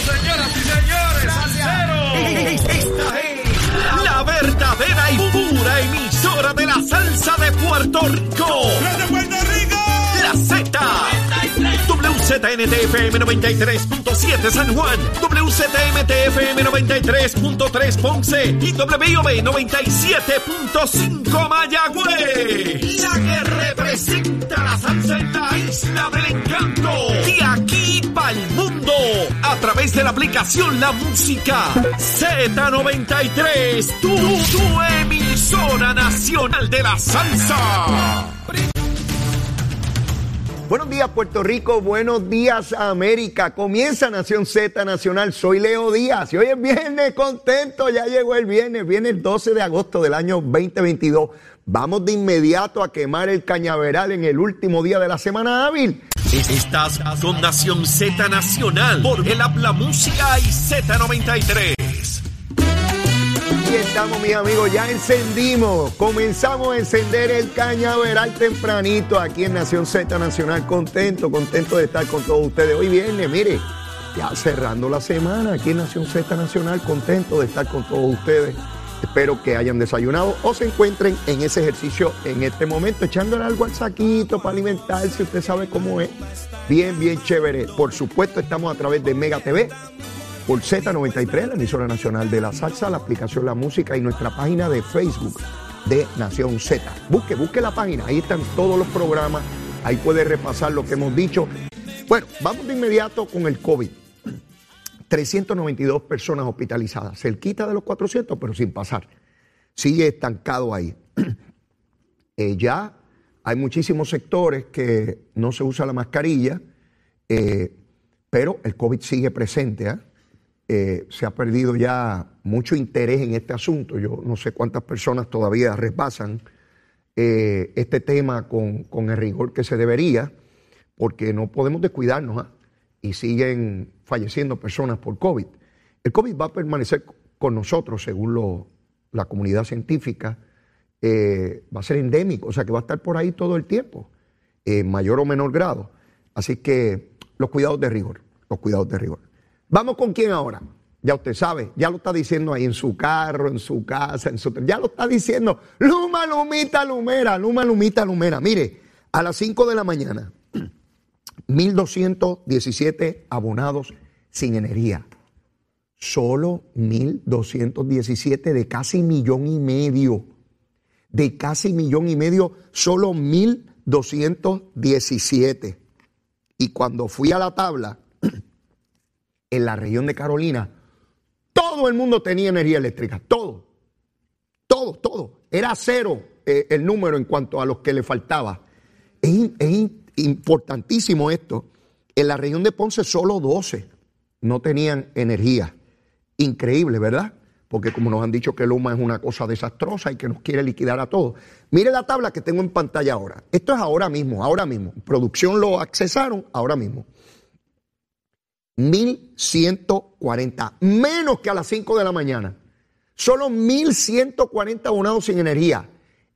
señoras y señores, salseros. Esta es la verdadera y pura emisora de la salsa de Puerto Rico. ¡De Puerto Rico! La Z. WZNTFM 93.7 San Juan, WZMTFM 93.3 Ponce y WIOB 97.5 Mayagüez. La que representa la salsa en la isla del encanto. De aquí para el mundo. A través de la aplicación La Música Z93. Tu, tu emisora nacional de la salsa. Buenos días Puerto Rico, buenos días América. Comienza Nación Z Nacional, soy Leo Díaz y hoy es viernes, contento, ya llegó el viernes, viene el 12 de agosto del año 2022. Vamos de inmediato a quemar el cañaveral en el último día de la semana hábil. Estás con Nación Z Nacional por el Habla Música y Z93. Aquí estamos mis amigos, ya encendimos, comenzamos a encender el cañaveral tempranito aquí en Nación Z Nacional, contento, contento de estar con todos ustedes. Hoy viernes, mire, ya cerrando la semana aquí en Nación Z Nacional, contento de estar con todos ustedes. Espero que hayan desayunado o se encuentren en ese ejercicio en este momento, echándole algo al saquito para alimentarse, usted sabe cómo es. Bien, bien chévere. Por supuesto, estamos a través de Mega TV, por Z93, la emisora nacional de la salsa, la aplicación La Música y nuestra página de Facebook de Nación Z. Busque, busque la página, ahí están todos los programas, ahí puede repasar lo que hemos dicho. Bueno, vamos de inmediato con el COVID. 392 personas hospitalizadas, cerquita de los 400, pero sin pasar. Sigue estancado ahí. Eh, ya hay muchísimos sectores que no se usa la mascarilla, eh, pero el COVID sigue presente. ¿ah? Eh, se ha perdido ya mucho interés en este asunto. Yo no sé cuántas personas todavía repasan este tema con, con el rigor que se debería, porque no podemos descuidarnos ¿ah? Y siguen falleciendo personas por COVID. El COVID va a permanecer con nosotros, según lo- la comunidad científica, eh, va a ser endémico, o sea que va a estar por ahí todo el tiempo, en mayor o menor grado. Así que los cuidados de rigor, los cuidados de rigor. Vamos con quién ahora. Ya usted sabe, ya lo está diciendo ahí en su carro, en su casa, en su... Ya lo está diciendo. Luma, lumita, lumera, luma, lumita, lumera. Mire, a las 5 de la mañana, 1.217 abonados sin energía. Solo 1.217 de casi millón y medio. De casi millón y medio, solo 1.217. Y cuando fui a la tabla, en la región de Carolina, todo el mundo tenía energía eléctrica. Todo. Todo, todo. Era cero eh, el número en cuanto a los que le faltaba. Es, es importantísimo esto. En la región de Ponce solo 12 no tenían energía. Increíble, ¿verdad? Porque como nos han dicho que Luma es una cosa desastrosa y que nos quiere liquidar a todos. Mire la tabla que tengo en pantalla ahora. Esto es ahora mismo, ahora mismo. Producción lo accesaron ahora mismo. 1140, menos que a las 5 de la mañana. Solo 1140 abonados sin energía.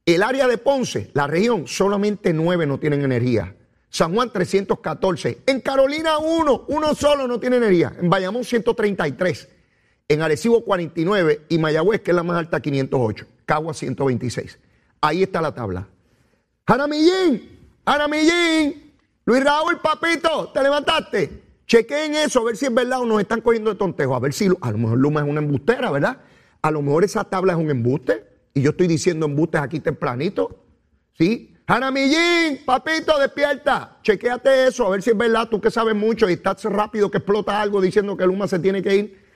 El área de Ponce, la región, solamente 9 no tienen energía. San Juan 314. En Carolina 1, uno solo no tiene energía. En Bayamón 133. En Arecibo 49 y Mayagüez, que es la más alta, 508. Cagua 126. Ahí está la tabla. Jaramillín, Jaramillín, Luis Raúl, papito, ¿te levantaste? Chequeen eso, a ver si es verdad o nos están cogiendo de tontejo. A ver si a lo mejor Luma es una embustera, ¿verdad? A lo mejor esa tabla es un embuste y yo estoy diciendo embustes aquí tempranito. ¿Sí? Jaramillín, papito, despierta. Chequéate eso, a ver si es verdad, tú que sabes mucho y estás rápido que explota algo diciendo que Luma se tiene que ir.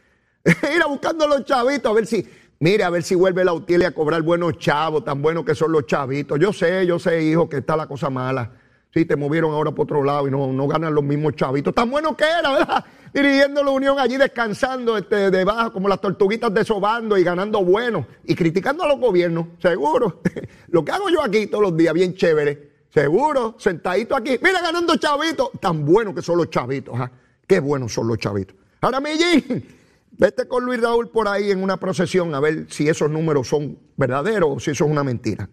Ir a buscando los chavitos, a ver si, mire, a ver si vuelve la utilia a cobrar buenos chavos, tan buenos que son los chavitos. Yo sé, yo sé, hijo, que está la cosa mala. Sí, te movieron ahora por otro lado y no, no ganan los mismos chavitos. Tan bueno que era, ¿verdad? Dirigiendo la Unión allí descansando este, debajo, como las tortuguitas desobando y ganando bueno. Y criticando a los gobiernos, seguro. Lo que hago yo aquí todos los días, bien chévere. Seguro, sentadito aquí. Mira, ganando chavitos. Tan buenos que son los chavitos, ¿ah? Qué buenos son los chavitos. Ahora, Millín, vete con Luis Raúl por ahí en una procesión a ver si esos números son verdaderos o si eso es una mentira.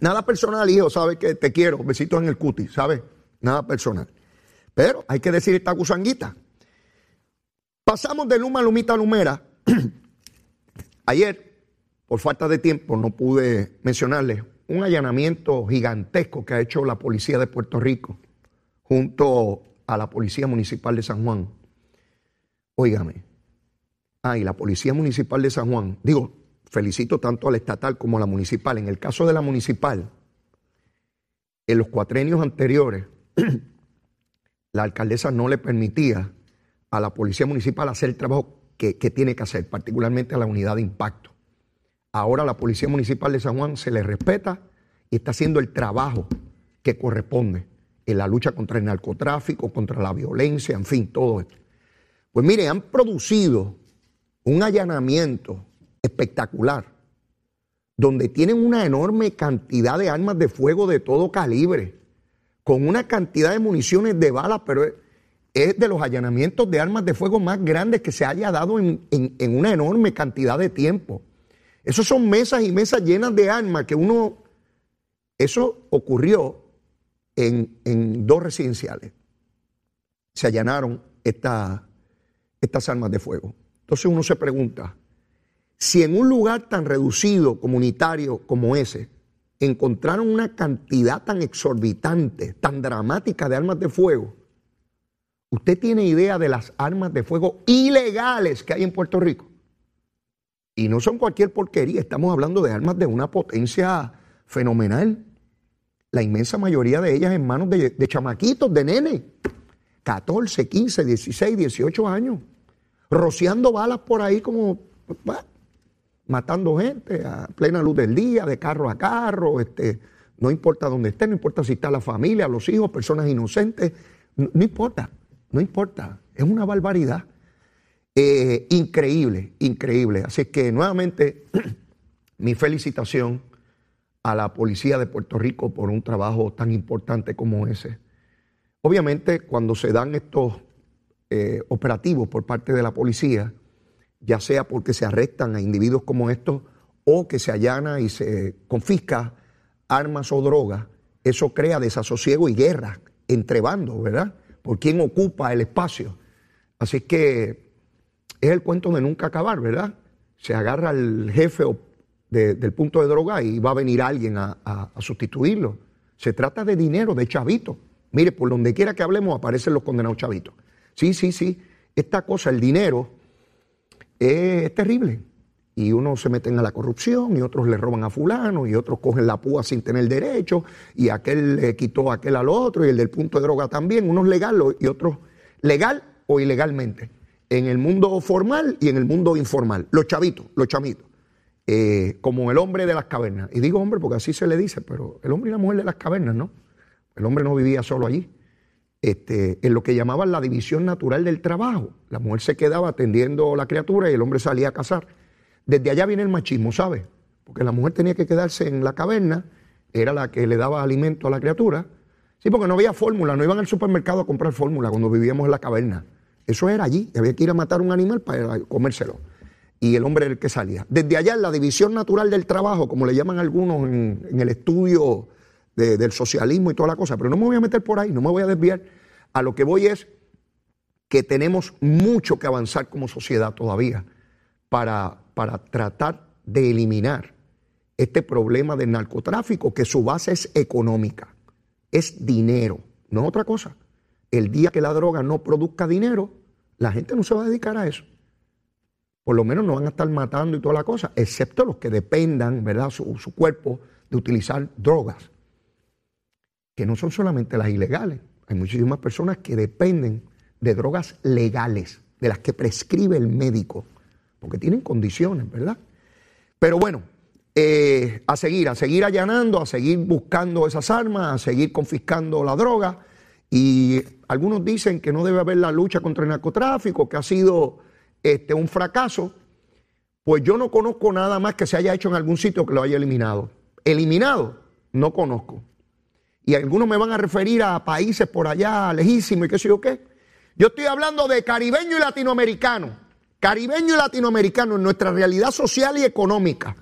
Nada personal, hijo, sabes que te quiero. Besitos en el cuti, ¿sabes? Nada personal. Pero hay que decir esta gusanguita. Pasamos de Luma, Lumita, Lumera. Ayer, por falta de tiempo, no pude mencionarles un allanamiento gigantesco que ha hecho la policía de Puerto Rico junto a la Policía Municipal de San Juan. Óigame. Ah, la Policía Municipal de San Juan, digo, felicito tanto a la estatal como a la municipal. En el caso de la municipal, en los cuatrenios anteriores, la alcaldesa no le permitía a la Policía Municipal hacer el trabajo que, tiene que hacer, particularmente a la unidad de impacto. Ahora la Policía Municipal de San Juan se le respeta y está haciendo el trabajo que corresponde en la lucha contra el narcotráfico, contra la violencia, en fin, todo esto. Pues mire, han producido un allanamiento espectacular, donde tienen una enorme cantidad de armas de fuego de todo calibre, con una cantidad de municiones de balas, pero es de los allanamientos de armas de fuego más grandes que se haya dado en, una enorme cantidad de tiempo. Esos son mesas y mesas llenas de armas que uno... Eso ocurrió en, dos residenciales. Se allanaron estas armas de fuego. Entonces uno se pregunta, si en un lugar tan reducido, comunitario como ese, encontraron una cantidad tan exorbitante, tan dramática de armas de fuego, ¿usted tiene idea de las armas de fuego ilegales que hay en Puerto Rico? Y no son cualquier porquería, estamos hablando de armas de una potencia fenomenal. La inmensa mayoría de ellas en manos de, chamaquitos, de nene. 14, 15, 16, 18 años. Rociando balas por ahí como matando gente a plena luz del día, de carro a carro, este, no importa dónde esté, no importa si está la familia, los hijos, personas inocentes, no importa, no importa, es una barbaridad. Eh, increíble, increíble. Así que nuevamente mi felicitación a la policía de Puerto Rico por un trabajo tan importante como ese. Obviamente cuando se dan estos eh, operativos por parte de la policía, ya sea porque se arrestan a individuos como estos o que se allana y se confisca armas o drogas, eso crea desasosiego y guerra entre bandos, ¿verdad? Por quién ocupa el espacio. Así que es el cuento de nunca acabar, ¿verdad? Se agarra al jefe del punto de droga y va a venir alguien a, sustituirlo. Se trata de dinero, de chavitos. Mire, por donde quiera que hablemos aparecen los condenados chavitos. Sí, sí, sí. Esta cosa, el dinero, es, terrible. Y unos se meten a la corrupción y otros le roban a fulano y otros cogen la púa sin tener derecho y aquel le quitó a aquel al otro y el del punto de droga también, unos legal y otros legal o ilegalmente en el mundo formal y en el mundo informal. Los chavitos, los chamitos. Eh, como el hombre de las cavernas. Y digo hombre porque así se le dice, pero el hombre y la mujer de las cavernas, ¿no? El hombre no vivía solo allí. Este, en lo que llamaban la división natural del trabajo. La mujer se quedaba atendiendo a la criatura y el hombre salía a cazar. Desde allá viene el machismo, ¿sabes? Porque la mujer tenía que quedarse en la caverna, era la que le daba alimento a la criatura. Sí, porque no había fórmula, no iban al supermercado a comprar fórmula cuando vivíamos en la caverna. Eso era allí, había que ir a matar un animal para comérselo. Y el hombre era el que salía. Desde allá, la división natural del trabajo, como le llaman algunos en, el estudio del socialismo y toda la cosa, pero no me voy a meter por ahí, no me voy a desviar. A lo que voy es que tenemos mucho que avanzar como sociedad todavía para, para tratar de eliminar este problema del narcotráfico, que su base es económica, es dinero, no otra cosa. El día que la droga no produzca dinero, la gente no se va a dedicar a eso. Por lo menos no van a estar matando y toda la cosa, excepto los que dependan, ¿verdad?, su, su cuerpo de utilizar drogas, que no son solamente las ilegales. Hay muchísimas personas que dependen de drogas legales, de las que prescribe el médico, porque tienen condiciones, ¿verdad? Pero bueno, eh, a seguir, a seguir allanando, a seguir buscando esas armas, a seguir confiscando la droga y algunos dicen que no debe haber la lucha contra el narcotráfico, que ha sido este, un fracaso. Pues yo no conozco nada más que se haya hecho en algún sitio que lo haya eliminado. Eliminado, no conozco. Y algunos me van a referir a países por allá lejísimos y qué sé yo qué. Yo estoy hablando de caribeño y latinoamericano. Caribeño y latinoamericano en nuestra realidad social y económica.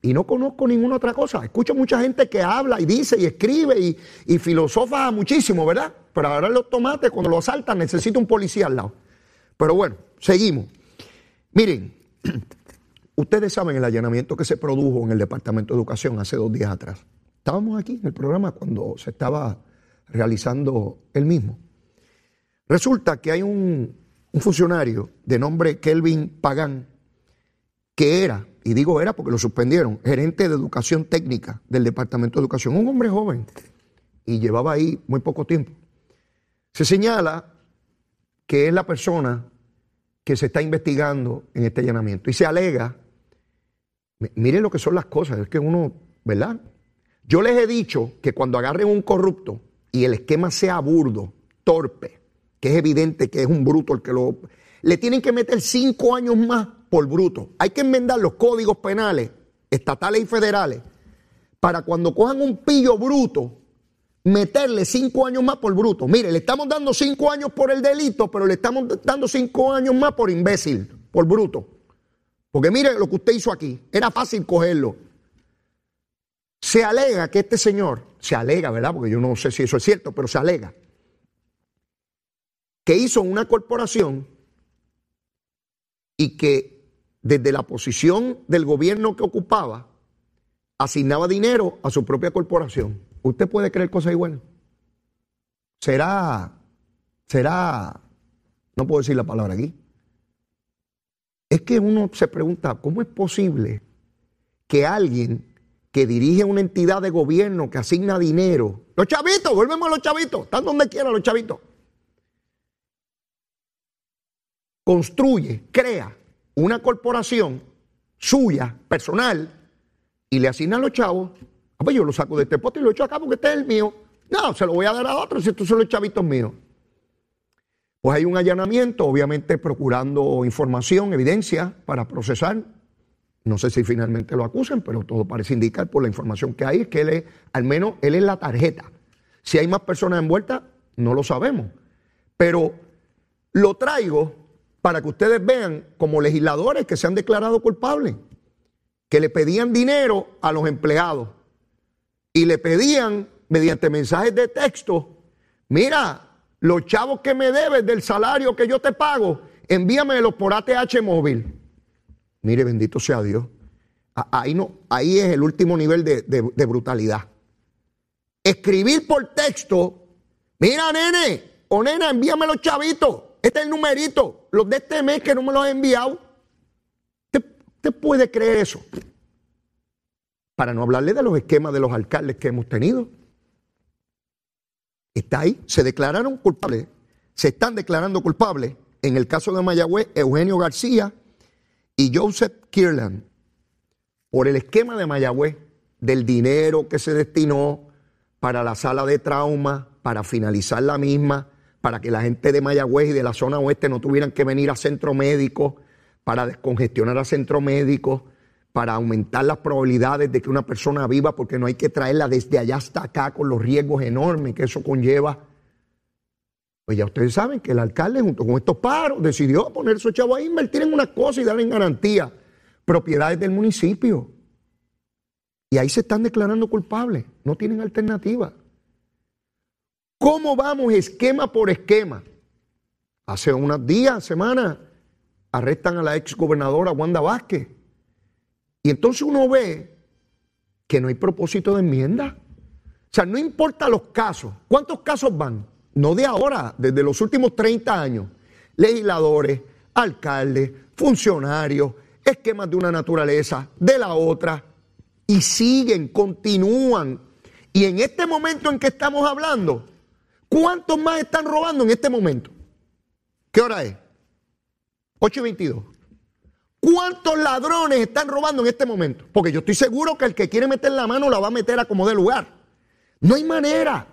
Y no conozco ninguna otra cosa. Escucho mucha gente que habla y dice y escribe y, filosofa muchísimo, ¿verdad? Pero ahora los tomates, cuando los asaltan, necesita un policía al lado. Pero bueno, seguimos. Miren, ustedes saben el allanamiento que se produjo en el Departamento de Educación hace dos días atrás. Estábamos aquí en el programa cuando se estaba realizando el mismo. Resulta que hay un, un funcionario de nombre Kelvin Pagán, que era, y digo era porque lo suspendieron, gerente de educación técnica del Departamento de Educación, un hombre joven, y llevaba ahí muy poco tiempo. Se señala que es la persona que se está investigando en este allanamiento y se alega, miren lo que son las cosas, es que uno, ¿verdad? Yo les he dicho que cuando agarren un corrupto y el esquema sea burdo, torpe, que es evidente que es un bruto el que lo... Le tienen que meter cinco años más por bruto. Hay que enmendar los códigos penales, estatales y federales, para cuando cojan un pillo bruto, meterle cinco años más por bruto. Mire, le estamos dando cinco años por el delito, pero le estamos dando cinco años más por imbécil, por bruto. Porque mire lo que usted hizo aquí, era fácil cogerlo. Se alega que este señor, se alega, ¿verdad? Porque yo no sé si eso es cierto, pero se alega que hizo una corporación y que desde la posición del gobierno que ocupaba asignaba dinero a su propia corporación. ¿Usted puede creer cosas iguales? ¿Será, será, no puedo decir la palabra aquí? Es que uno se pregunta, ¿cómo es posible que alguien que dirige una entidad de gobierno que asigna dinero, los chavitos, volvemos a los chavitos, están donde quieran los chavitos, construye, crea una corporación suya, personal, y le asigna a los chavos, ah, pues yo lo saco de este pote y lo echo acá porque este es el mío. No, se lo voy a dar a otro si estos son los chavitos míos. Pues hay un allanamiento, obviamente procurando información, evidencia para procesar. No sé si finalmente lo acusan, pero todo parece indicar por la información que hay, que él es, al menos él es la tarjeta. Si hay más personas envueltas, no lo sabemos. Pero lo traigo para que ustedes vean como legisladores que se han declarado culpables, que le pedían dinero a los empleados y le pedían mediante mensajes de texto, mira, los chavos que me debes del salario que yo te pago, envíamelos por ATH móvil. Mire, bendito sea Dios. Ahí, no, ahí es el último nivel de, de brutalidad. Escribir por texto, mira, nene o nena, envíame los chavitos. Este es el numerito, los de este mes que no me los han enviado. ¿Usted, puede creer eso? Para no hablarle de los esquemas de los alcaldes que hemos tenido. Está ahí, se declararon culpables, se están declarando culpables. En el caso de Mayagüez, Eugenio García y Joseph Kirland, por el esquema de Mayagüez, del dinero que se destinó para la sala de trauma, para finalizar la misma, para que la gente de Mayagüez y de la zona oeste no tuvieran que venir a centro médico, para descongestionar a centro médico, para aumentar las probabilidades de que una persona viva, porque no hay que traerla desde allá hasta acá con los riesgos enormes que eso conlleva. Pues ya ustedes saben que el alcalde, junto con estos paros, decidió poner su chavo ahí, invertir en una cosa y darle en garantía propiedades del municipio. Y ahí se están declarando culpables, no tienen alternativa. ¿Cómo vamos esquema por esquema? Hace unos días, semanas, arrestan a la ex gobernadora Wanda Vázquez. Y entonces uno ve que no hay propósito de enmienda. O sea, no importa los casos. ¿Cuántos casos van? No de ahora, desde los últimos 30 años. Legisladores, alcaldes, funcionarios, esquemas de una naturaleza, de la otra. Y siguen, continúan. Y en este momento en que estamos hablando, ¿Cuántos más están robando en este momento? ¿Qué hora es? 8 y 22. ¿Cuántos ladrones están robando en este momento? Porque yo estoy seguro que el que quiere meter la mano la va a meter a como de lugar. No hay manera.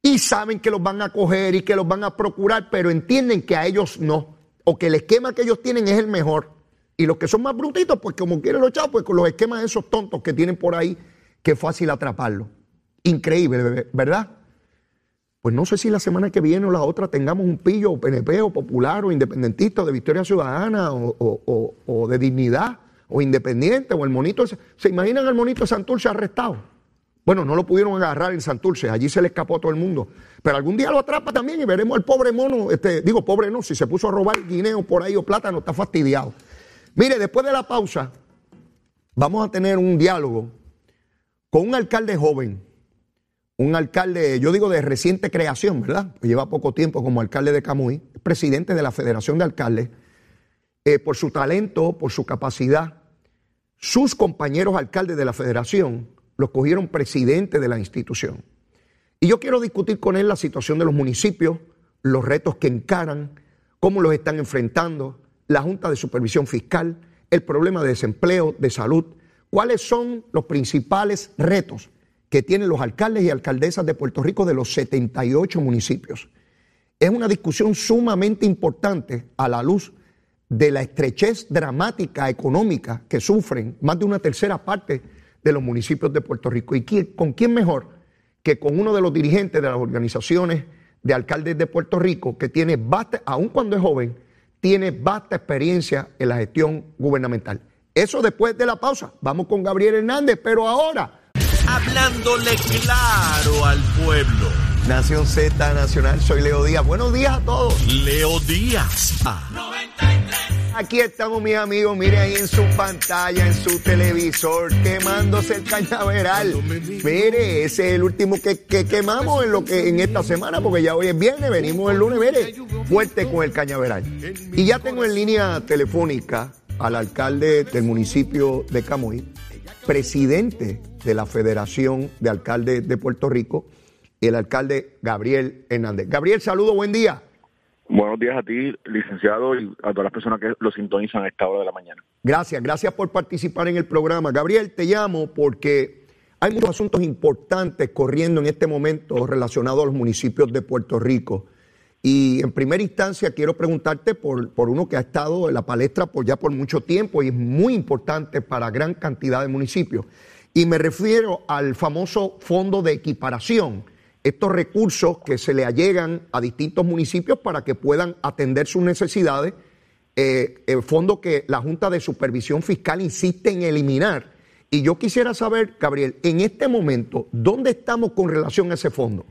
Y saben que los van a coger y que los van a procurar, pero entienden que a ellos no. O que el esquema que ellos tienen es el mejor. Y los que son más brutitos, pues como quieren los chavos, pues con los esquemas de esos tontos que tienen por ahí, que es fácil atraparlos. Increíble, ¿verdad? Pues no sé si la semana que viene o la otra tengamos un pillo o PNP o popular o independentista o de Victoria Ciudadana o, de dignidad o independiente o el monito. ¿Se imaginan al monito Santurce arrestado? Bueno, no lo pudieron agarrar en Santurce, allí se le escapó a todo el mundo. Pero algún día lo atrapa también y veremos al pobre mono, este, digo pobre no, si se puso a robar guineo por ahí o plátano, está fastidiado. Mire, después de la pausa, vamos a tener un diálogo con un alcalde joven, un alcalde, yo digo de reciente creación, ¿verdad? lleva poco tiempo como alcalde de Camuy, presidente de la Federación de Alcaldes, eh, por su talento, por su capacidad. Sus compañeros alcaldes de la Federación lo cogieron presidente de la institución. Y yo quiero discutir con él la situación de los municipios, los retos que encaran, cómo los están enfrentando, la Junta de Supervisión Fiscal, el problema de desempleo, de salud, cuáles son los principales retos que tienen los alcaldes y alcaldesas de Puerto Rico de los 78 municipios. Es una discusión sumamente importante a la luz de la estrechez dramática económica que sufren más de una tercera parte de los municipios de Puerto Rico. ¿Y con quién mejor que con uno de los dirigentes de las organizaciones de alcaldes de Puerto Rico que tiene vasta, aun cuando es joven, tiene vasta experiencia en la gestión gubernamental? Eso después de la pausa. Vamos con Gabriel Hernández, pero ahora... Hablándole claro al pueblo. Nación Z Nacional, soy Leo Díaz. Buenos días a todos. Leo Díaz. Ah. Aquí estamos, mis amigos. Mire ahí en su pantalla, en su televisor, quemándose el cañaveral. Mire, ese es el último que, quemamos en lo que en esta semana, porque ya hoy es viernes, venimos el lunes, mire, fuerte con el cañaveral. Y ya tengo en línea telefónica al alcalde del municipio de Camuy, presidente de la Federación de Alcaldes de Puerto Rico, el alcalde Gabriel Hernández. Gabriel, saludo, buen día. Buenos días a ti, licenciado, y a todas las personas que lo sintonizan a esta hora de la mañana. Gracias, gracias por participar en el programa. Gabriel, te llamo porque hay muchos asuntos importantes corriendo en este momento relacionados a los municipios de Puerto Rico. Y en primera instancia quiero preguntarte por, por uno que ha estado en la palestra por ya por mucho tiempo y es muy importante para gran cantidad de municipios. Y me refiero al famoso fondo de equiparación estos recursos que se le allegan a distintos municipios para que puedan atender sus necesidades, eh, el fondo que la Junta de Supervisión Fiscal insiste en eliminar. Y yo quisiera saber, Gabriel, en este momento, ¿dónde estamos con relación a ese fondo?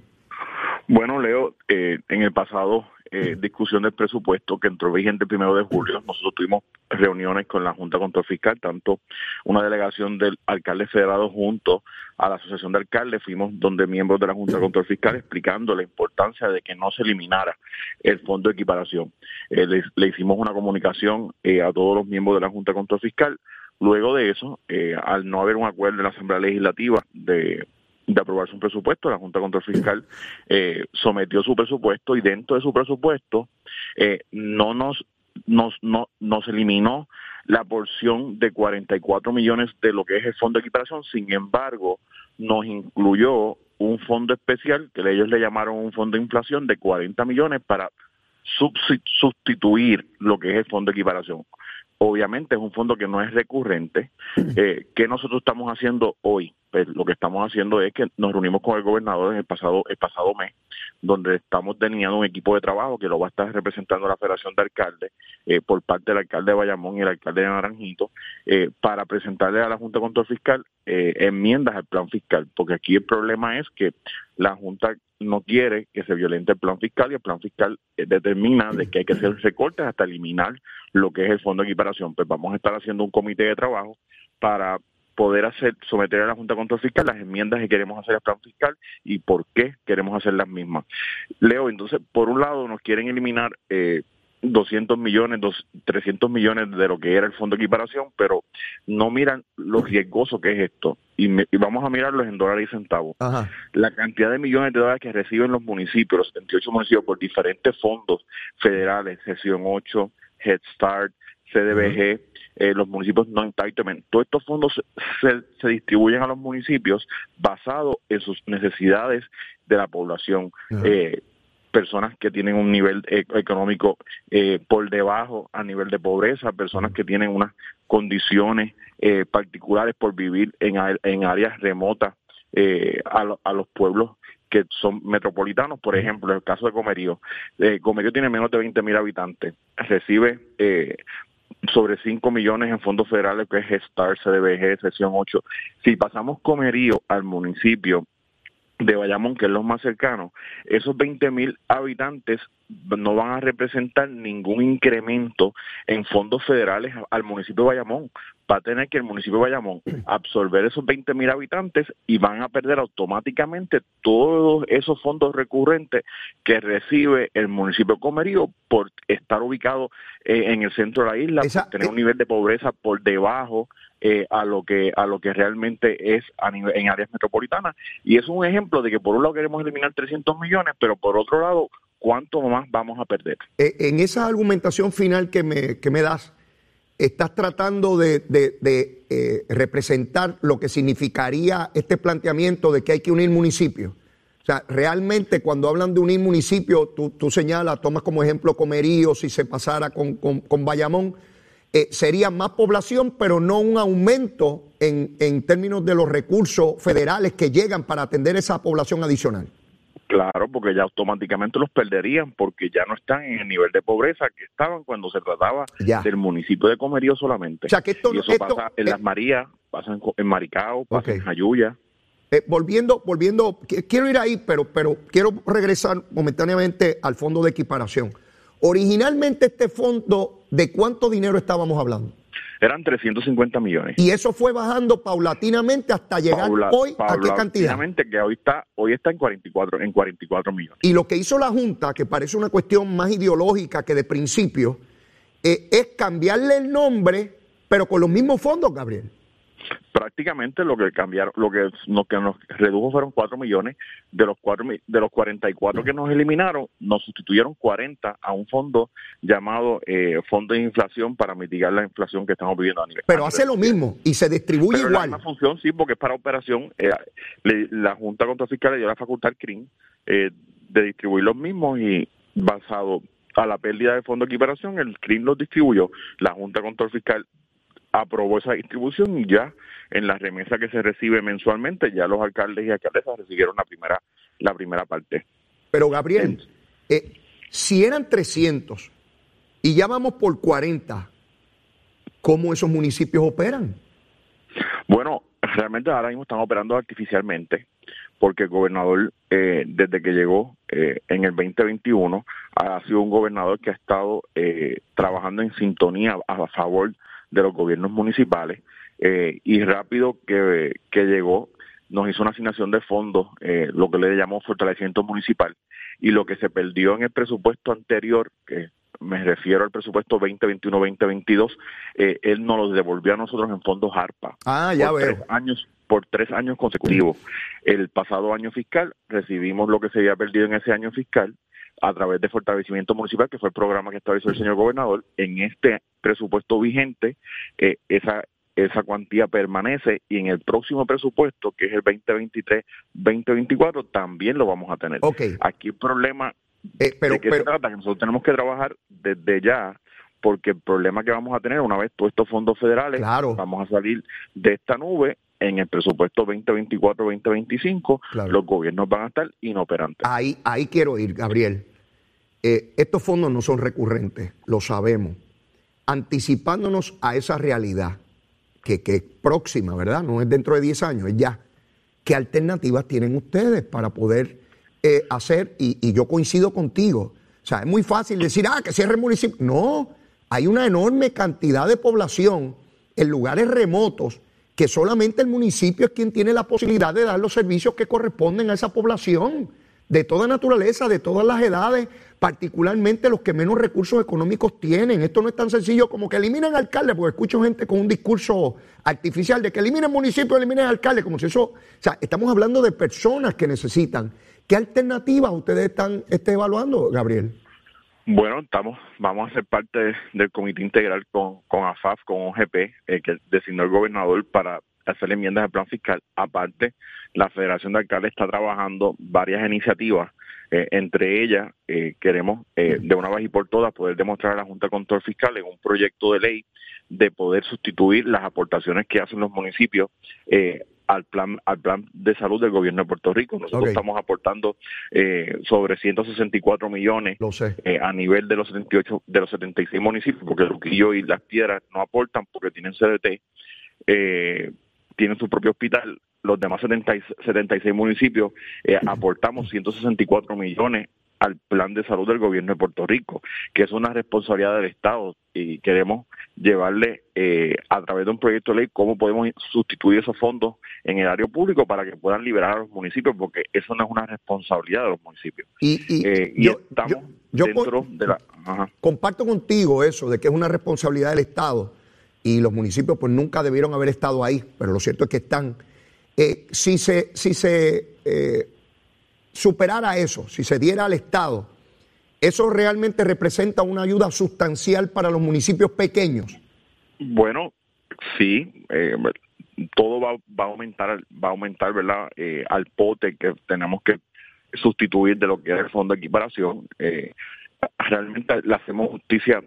Bueno, Leo, eh, en el pasado eh, discusión del presupuesto que entró vigente el primero de julio. Nosotros tuvimos reuniones con la Junta Control Fiscal, tanto una delegación del alcalde federado junto a la Asociación de Alcaldes, fuimos donde miembros de la Junta Control Fiscal explicando la importancia de que no se eliminara el fondo de equiparación. Eh, le, hicimos una comunicación eh, a todos los miembros de la Junta Control Fiscal. Luego de eso, al no haber un acuerdo en la Asamblea Legislativa de de aprobarse un presupuesto, la Junta Control Fiscal eh, sometió su presupuesto y dentro de su presupuesto eh, no nos, nos, no, nos eliminó la porción de 44 millones de lo que es el fondo de equiparación, sin embargo, nos incluyó un fondo especial que ellos le llamaron un fondo de inflación de 40 millones para sustituir lo que es el fondo de equiparación. Obviamente es un fondo que no es recurrente. Eh, ¿Qué nosotros estamos haciendo hoy? Pues lo que estamos haciendo es que nos reunimos con el gobernador en el pasado, el pasado mes, donde estamos teniendo un equipo de trabajo que lo va a estar representando la Federación de Alcaldes eh, por parte del alcalde de Bayamón y el alcalde de Naranjito, eh, para presentarle a la Junta de Control Fiscal eh, enmiendas al plan fiscal, porque aquí el problema es que la Junta no quiere que se violente el plan fiscal y el plan fiscal determina de que hay que hacer recortes hasta eliminar lo que es el fondo de equiparación. Pues vamos a estar haciendo un comité de trabajo para poder hacer someter a la Junta Control Fiscal las enmiendas que queremos hacer al plan fiscal y por qué queremos hacer las mismas. Leo, entonces, por un lado nos quieren eliminar eh, 200 millones, dos, 300 millones de lo que era el fondo de equiparación, pero no miran lo riesgoso que es esto. Y, vamos a mirarlos en dólares y centavos. La cantidad de millones de dólares que reciben los municipios, los 78 municipios, por diferentes fondos federales, sesión 8, Head Start, CDBG, eh, los municipios no entitlement. Todos estos fondos se, se, distribuyen a los municipios basado en sus necesidades de la población. eh, personas que tienen un nivel e, económico eh, por debajo a nivel de pobreza, personas que tienen unas condiciones eh, particulares por vivir en, en áreas remotas eh, a, a los pueblos que son metropolitanos, por ejemplo, en el caso de Comerío. Eh, Comerío tiene menos de 20 mil habitantes, recibe eh, sobre 5 millones en fondos federales, que es STAR, CDBG, sección 8. Si pasamos Comerío al municipio de Bayamón, que es lo más cercano, esos 20 mil habitantes no van a representar ningún incremento en fondos federales al municipio de Bayamón. Va a tener que el municipio de Bayamón absorber esos 20 mil habitantes y van a perder automáticamente todos esos fondos recurrentes que recibe el municipio de Comerío por estar ubicado eh, en el centro de la isla, por tener un nivel de pobreza por debajo eh, a lo que a lo que realmente es a nivel, en áreas metropolitanas. Y es un ejemplo de que por un lado queremos eliminar 300 millones pero por otro lado cuánto más vamos a perder eh, en esa argumentación final que me, que me das estás tratando de, de, eh, representar lo que significaría este planteamiento de que hay que unir municipios. O sea, realmente cuando hablan de unir municipios, tú, tú señalas, tomas como ejemplo Comerío, si se pasara con, con, con Bayamón, eh, sería más población, pero no un aumento en, en términos de los recursos federales que llegan para atender esa población adicional. Claro, porque ya automáticamente los perderían porque ya no están en el nivel de pobreza que estaban cuando se trataba del municipio de Comerío solamente. O sea, que esto, y eso pasa en Las Marías, pasa en, Maricao, pasa en Jayuya. Eh, volviendo, volviendo, quiero ir ahí, pero, pero quiero regresar momentáneamente al fondo de equiparación. Originalmente este fondo, ¿de cuánto dinero estábamos hablando? Eran 350 millones. Y eso fue bajando paulatinamente hasta llegar hoy a qué cantidad? que hoy está hoy está en 44 en 44 millones. Y lo que hizo la junta, que parece una cuestión más ideológica que de principio, eh, es cambiarle el nombre, pero con los mismos fondos, Gabriel prácticamente lo que cambiaron, lo que nos, que nos redujo fueron 4 millones, de los 4 de los 44 que nos eliminaron, nos sustituyeron 40 a un fondo llamado eh, Fondo de Inflación para mitigar la inflación que estamos viviendo a nivel. Pero hace lo mismo y se distribuye Pero igual. La función sí, porque es para operación. Eh, la Junta Contra Fiscal le dio la facultad al CRIM eh, de distribuir los mismos y basado a la pérdida de fondo de equiparación, el CRIM los distribuyó, la Junta Control Fiscal aprobó esa distribución y ya en la remesa que se recibe mensualmente, ya los alcaldes y alcaldesas recibieron la primera, la primera parte. Pero Gabriel, eh, si eran 300 y ya vamos por 40, ¿cómo esos municipios operan? Bueno, realmente ahora mismo están operando artificialmente porque el gobernador, eh, desde que llegó eh, en el 2021, ha sido un gobernador que ha estado trabajando en sintonía a favor de los gobiernos municipales eh, y rápido que, llegó nos hizo una asignación de fondos, eh, lo que le llamamos fortalecimiento municipal, y lo que se perdió en el presupuesto anterior, que me refiero al presupuesto 2021-2022, eh, él nos lo devolvió a nosotros en fondos ARPA. Ah, ya por veo. Tres años, por tres años consecutivos. El pasado año fiscal recibimos lo que se había perdido en ese año fiscal a través de fortalecimiento municipal, que fue el programa que estableció el señor gobernador. En este presupuesto vigente, eh, esa esa cuantía permanece y en el próximo presupuesto, que es el 2023-2024, también lo vamos a tener. Aquí el problema eh, pero, de qué se trata, que nosotros tenemos que trabajar desde ya, porque el problema que vamos a tener una vez todos estos fondos federales, vamos a salir de esta nube en el presupuesto 2024-2025, los gobiernos van a estar inoperantes. Ahí, ahí quiero ir, Gabriel. Eh, estos fondos no son recurrentes, lo sabemos. Anticipándonos a esa realidad, que, es próxima, ¿verdad? No es dentro de 10 años, es ya. ¿Qué alternativas tienen ustedes para poder eh, hacer? Y, yo coincido contigo. O sea, es muy fácil decir, ah, que cierre el municipio. No, hay una enorme cantidad de población en lugares remotos que solamente el municipio es quien tiene la posibilidad de dar los servicios que corresponden a esa población de toda naturaleza, de todas las edades, particularmente los que menos recursos económicos tienen. Esto no es tan sencillo como que eliminen alcalde, porque escucho gente con un discurso artificial de que eliminen municipio, eliminen alcalde, como si eso, o sea, estamos hablando de personas que necesitan. ¿Qué alternativas ustedes están este, evaluando, Gabriel? Bueno, estamos, vamos a ser parte del comité integral con, con AFAF, con OGP, eh, que designó el gobernador para hacer enmiendas al plan fiscal. Aparte, la Federación de Alcaldes está trabajando varias iniciativas. Eh, entre ellas, eh, queremos eh, de una vez y por todas poder demostrar a la Junta de Control Fiscal en un proyecto de ley de poder sustituir las aportaciones que hacen los municipios al plan al plan de salud del gobierno de Puerto Rico. Nosotros estamos aportando eh, sobre 164 millones eh, a nivel de los 78 de los 76 municipios, porque Luquillo y Las Piedras no aportan porque tienen CDT, eh, tienen su propio hospital. Los demás 76 municipios aportamos 164 millones al plan de salud del gobierno de Puerto Rico, que es una responsabilidad del Estado y queremos llevarle eh, a través de un proyecto de ley cómo podemos sustituir esos fondos en el área público para que puedan liberar a los municipios, porque eso no es una responsabilidad de los municipios. Y, eh, yo, estamos dentro de la... Comparto contigo eso, de que es una responsabilidad del Estado y los municipios pues nunca debieron haber estado ahí, pero lo cierto es que están. Eh, si se, si se superara eso, si se diera al Estado, ¿eso realmente representa una ayuda sustancial para los municipios pequeños? Bueno, sí, eh, todo va, a aumentar, va a aumentar, ¿verdad? Eh, al pote que tenemos que sustituir de lo que es el fondo de equiparación. Eh, realmente le hacemos justicia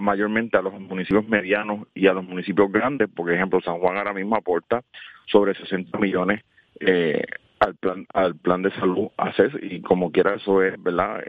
mayormente a los municipios medianos y a los municipios grandes. Por ejemplo, San Juan ahora mismo aporta sobre 60 millones eh, al plan al plan de salud ACES y como quiera eso es, ¿verdad?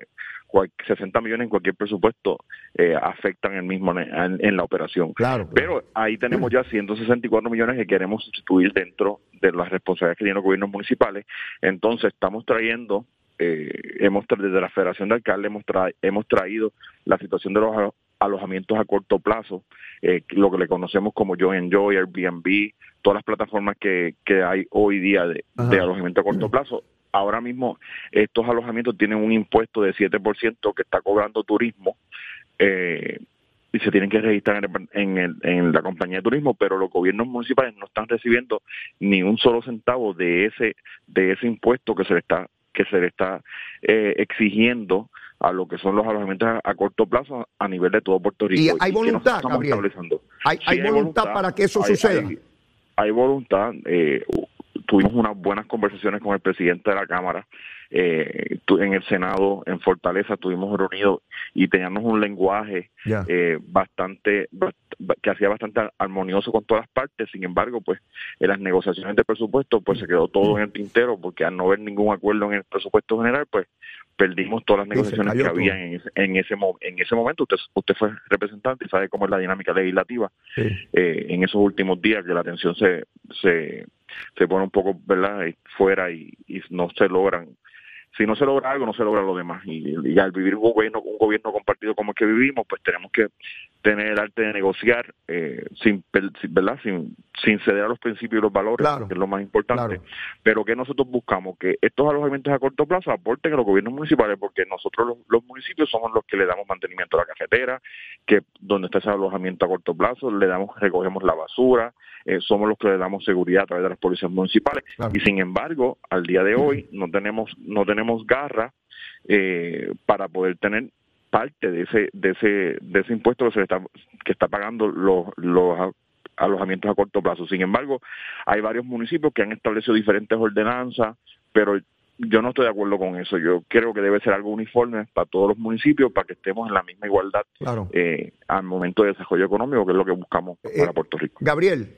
60 millones en cualquier presupuesto eh, afectan el mismo en, la operación. Claro, Pero ahí tenemos ya 164 millones que queremos sustituir dentro de las responsabilidades que tienen los gobiernos municipales. Entonces estamos trayendo, eh, hemos desde la Federación de Alcaldes hemos, hemos traído la situación de los alojamientos a corto plazo, eh, lo que le conocemos como Yo Enjoy, Airbnb, todas las plataformas que, que hay hoy día de, alojamiento a corto plazo. Ahora mismo estos alojamientos tienen un impuesto de 7% que está cobrando turismo eh, y se tienen que registrar en, en, en, la compañía de turismo, pero los gobiernos municipales no están recibiendo ni un solo centavo de ese de ese impuesto que se le está que se le está eh, exigiendo a lo que son los alojamientos a, corto plazo a nivel de todo Puerto Rico. Y hay voluntad, Gabriel. Hay, voluntad, para que eso suceda. Hay, voluntad. Eh, tuvimos unas buenas conversaciones con el presidente de la Cámara eh, en el Senado, en Fortaleza, estuvimos reunidos y teníamos un lenguaje eh, bastante, que hacía bastante armonioso con todas partes. Sin embargo, pues en las negociaciones de presupuesto, pues se quedó todo en el tintero, porque al no haber ningún acuerdo en el presupuesto general, pues perdimos todas las negociaciones que había en ese, en ese, en ese momento. Usted, usted fue representante y sabe cómo es la dinámica legislativa eh, en esos últimos días, que la atención se, se, se pone un poco ¿verdad? fuera y, y no se logran si no se logra algo, no se logra lo demás. Y, al vivir un gobierno, un gobierno compartido como el que vivimos, pues tenemos que tener el arte de negociar eh, sin, ¿verdad? Sin, sin ceder a los principios y los valores, que es lo más importante. Pero que nosotros buscamos que estos alojamientos a corto plazo aporten a los gobiernos municipales, porque nosotros los, municipios somos los que le damos mantenimiento a la cafetera, que donde está ese alojamiento a corto plazo, le damos, recogemos la basura, eh, somos los que le damos seguridad a través de las policías municipales. Y sin embargo, al día de hoy no tenemos, no tenemos garra eh, para poder tener parte de ese de ese de ese impuesto que se está que está pagando los los alojamientos a corto plazo. Sin embargo, hay varios municipios que han establecido diferentes ordenanzas, pero yo no estoy de acuerdo con eso. Yo creo que debe ser algo uniforme para todos los municipios para que estemos en la misma igualdad eh, al momento de desarrollo económico, que es lo que buscamos eh, para Puerto Rico. Gabriel,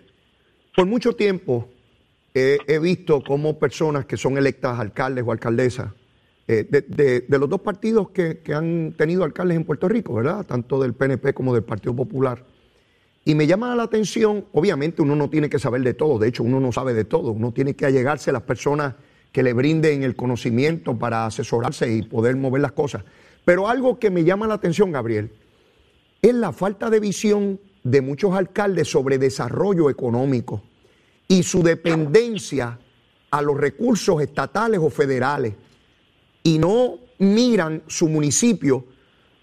por mucho tiempo he visto cómo personas que son electas alcaldes o alcaldesas eh, de, los dos partidos que, han tenido alcaldes en Puerto Rico, ¿verdad? Tanto del PNP como del Partido Popular. Y me llama la atención, obviamente uno no tiene que saber de todo, de hecho uno no sabe de todo, uno tiene que allegarse a las personas que le brinden el conocimiento para asesorarse y poder mover las cosas. Pero algo que me llama la atención, Gabriel, es la falta de visión de muchos alcaldes sobre desarrollo económico y su dependencia a los recursos estatales o federales y no miran su municipio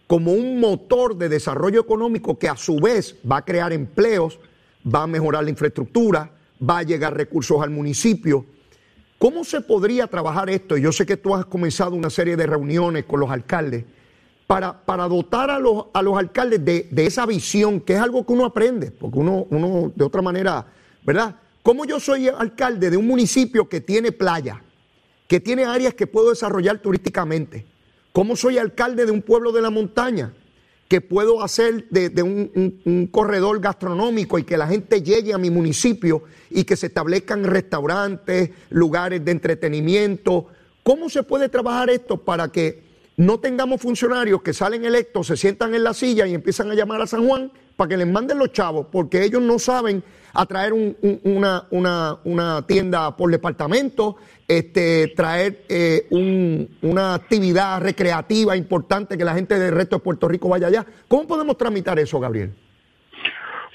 como un motor de desarrollo económico que a su vez va a crear empleos, va a mejorar la infraestructura, va a llegar recursos al municipio. ¿Cómo se podría trabajar esto? Yo sé que tú has comenzado una serie de reuniones con los alcaldes para, para dotar a los, a los alcaldes de, de, esa visión, que es algo que uno aprende, porque uno, uno de otra manera, ¿verdad? ¿Cómo yo soy alcalde de un municipio que tiene playa? que tiene áreas que puedo desarrollar turísticamente. ¿Cómo soy alcalde de un pueblo de la montaña que puedo hacer de, un, corredor gastronómico y que la gente llegue a mi municipio y que se establezcan restaurantes, lugares de entretenimiento. ¿Cómo se puede trabajar esto para que no tengamos funcionarios que salen electos, se sientan en la silla y empiezan a llamar a San Juan para que les manden los chavos, porque ellos no saben atraer una, una, tienda por departamento, este, traer eh, una actividad recreativa importante que la gente del resto de Puerto Rico vaya allá. ¿Cómo podemos tramitar eso, Gabriel?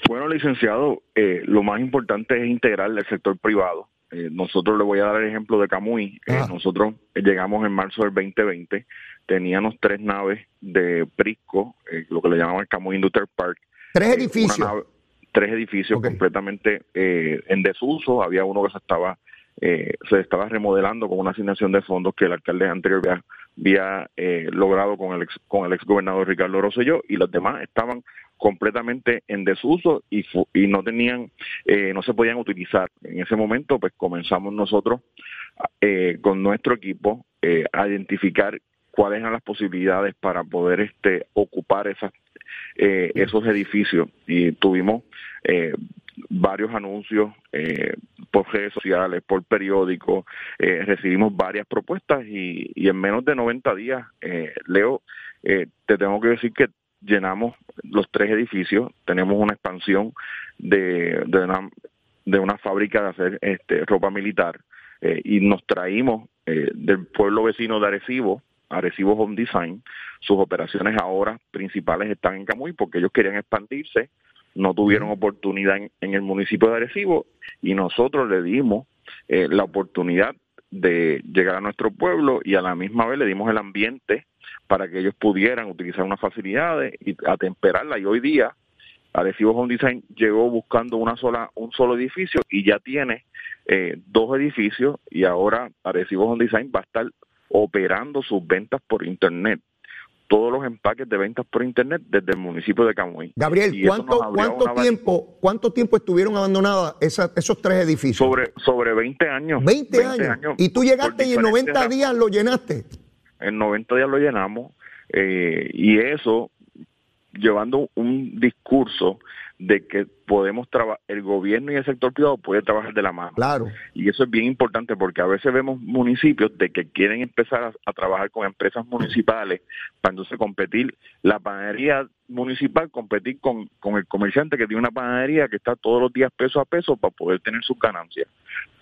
Bueno, licenciado, eh, lo más importante es integrar el sector privado. Eh, nosotros le voy a dar el ejemplo de Camuy. Ah. nosotros llegamos en marzo del 2020, teníamos tres naves de Prisco, lo que le llamaban Camuy Industrial Park. Tres edificios tres edificios completamente eh, en desuso. Había uno que se estaba eh, se estaba remodelando con una asignación de fondos que el alcalde anterior había, eh, logrado con el ex, con el ex gobernador Ricardo Rosselló y los demás estaban completamente en desuso y, y no tenían no se podían utilizar en ese momento pues comenzamos nosotros con nuestro equipo a identificar cuáles eran las posibilidades para poder este ocupar esas eh, esos edificios. Y tuvimos eh, varios anuncios eh, por redes sociales, por periódicos, recibimos varias propuestas y, en menos de 90 días, Leo, te tengo que decir que llenamos los tres edificios, tenemos una expansión de, de, una, de una fábrica de hacer este, ropa militar y nos traímos del pueblo vecino de Arecibo, Arecibo Home Design, sus operaciones ahora principales están en Camuy porque ellos querían expandirse, no tuvieron oportunidad en, el municipio de Arecibo y nosotros le dimos eh, la oportunidad de llegar a nuestro pueblo y a la misma vez le dimos el ambiente para que ellos pudieran utilizar unas facilidades y atemperarla. Y hoy día Arecibo Home Design llegó buscando una sola un solo edificio y ya tiene eh, dos edificios y ahora Arecibo Home Design va a estar operando sus ventas por Internet. Todos los empaques de ventas por Internet desde el municipio de Camuy. Gabriel, ¿cuánto, ¿cuánto tiempo cuánto tiempo estuvieron abandonados esos tres edificios? Sobre, sobre 20 años. 20, años. Y tú llegaste y en 90 días lo llenaste. En 90 días lo llenamos. Eh, y eso, llevando un discurso de que podemos trabajar, el gobierno y el sector privado puede trabajar de la mano. Claro. Y eso es bien importante porque a veces vemos municipios de que quieren empezar a, trabajar con empresas municipales para entonces competir, la panadería municipal competir con, con el comerciante que tiene una panadería que está todos los días peso a peso para poder tener sus ganancias.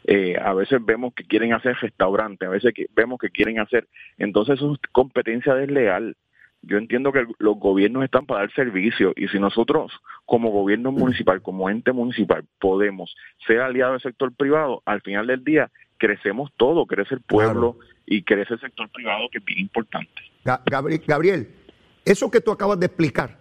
Eh, a veces vemos que quieren hacer restaurantes, a veces que vemos que quieren hacer, entonces eso es competencia desleal yo entiendo que los gobiernos están para dar servicio y si nosotros como gobierno municipal, como ente municipal, podemos ser aliados del sector privado, al final del día crecemos todo, crece el pueblo y crece el sector privado que es bien importante. Gabriel, eso que tú acabas de explicar,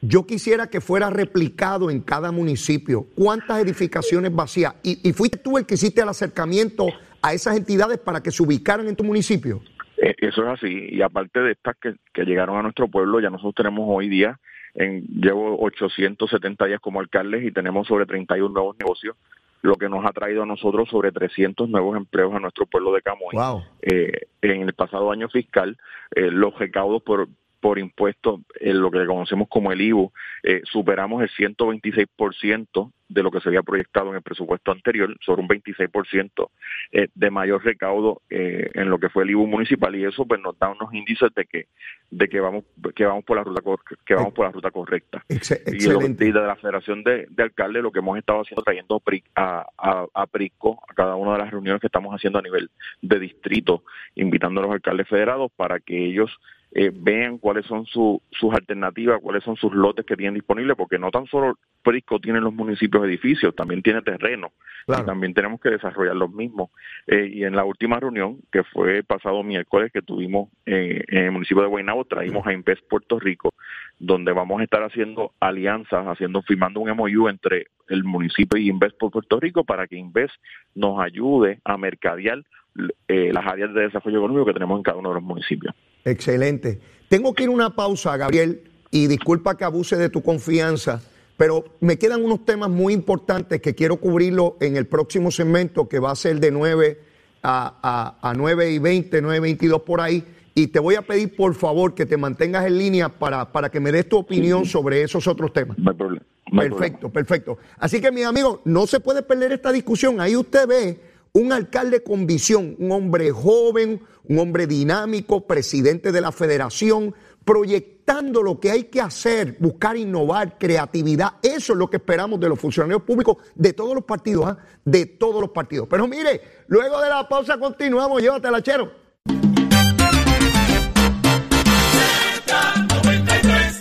yo quisiera que fuera replicado en cada municipio. ¿Cuántas edificaciones vacías? ¿Y, y fuiste tú el que hiciste el acercamiento a esas entidades para que se ubicaran en tu municipio? Eh, eso es así. Y aparte de estas que, llegaron a nuestro pueblo, ya nosotros tenemos hoy día, en, llevo 870 días como alcaldes y tenemos sobre 31 nuevos negocios, lo que nos ha traído a nosotros sobre 300 nuevos empleos a nuestro pueblo de Camuy. Eh, en el pasado año fiscal, eh, los recaudos por, por impuestos, en lo que conocemos como el IVU, eh, superamos el 126% de lo que se había proyectado en el presupuesto anterior, sobre un 26% eh, de mayor recaudo eh, en lo que fue el IVU municipal y eso pues nos da unos índices de que de que vamos que vamos por la ruta que vamos por la ruta correcta. Y, lo, de la Federación de, Alcaldes lo que hemos estado haciendo trayendo a, a, a Prisco a cada una de las reuniones que estamos haciendo a nivel de distrito, invitando a los alcaldes federados para que ellos eh, vean cuáles son sus alternativas, cuáles son sus lotes que tienen disponibles, porque no tan solo Prisco tiene los municipios edificios, también tiene terreno y también tenemos que desarrollar los mismos. Eh, y en la última reunión, que fue pasado miércoles que tuvimos eh, en el municipio de Guaynabo, traímos a Invest Puerto Rico, donde vamos a estar haciendo alianzas, haciendo firmando un MOU entre el municipio y Invest por Puerto Rico para que Invest nos ayude a mercadear las áreas de desarrollo económico que tenemos en cada uno de los municipios. Excelente. Tengo que ir a una pausa, Gabriel, y disculpa que abuse de tu confianza, pero me quedan unos temas muy importantes que quiero cubrirlo en el próximo segmento, que va a ser de 9 a, a, 9 y 20, 9 y 22 por ahí, y te voy a pedir por favor que te mantengas en línea para, para que me des tu opinión sobre esos otros temas. No hay problema. perfecto, perfecto. Así que, mis amigos, no se puede perder esta discusión. Ahí usted ve un alcalde con visión, un hombre joven, un hombre dinámico, presidente de la federación, proyectando lo que hay que hacer, buscar innovar, creatividad. Eso es lo que esperamos de los funcionarios públicos de todos los partidos, ¿ah? de todos los partidos. Pero mire, luego de la pausa continuamos, llévatela, chero.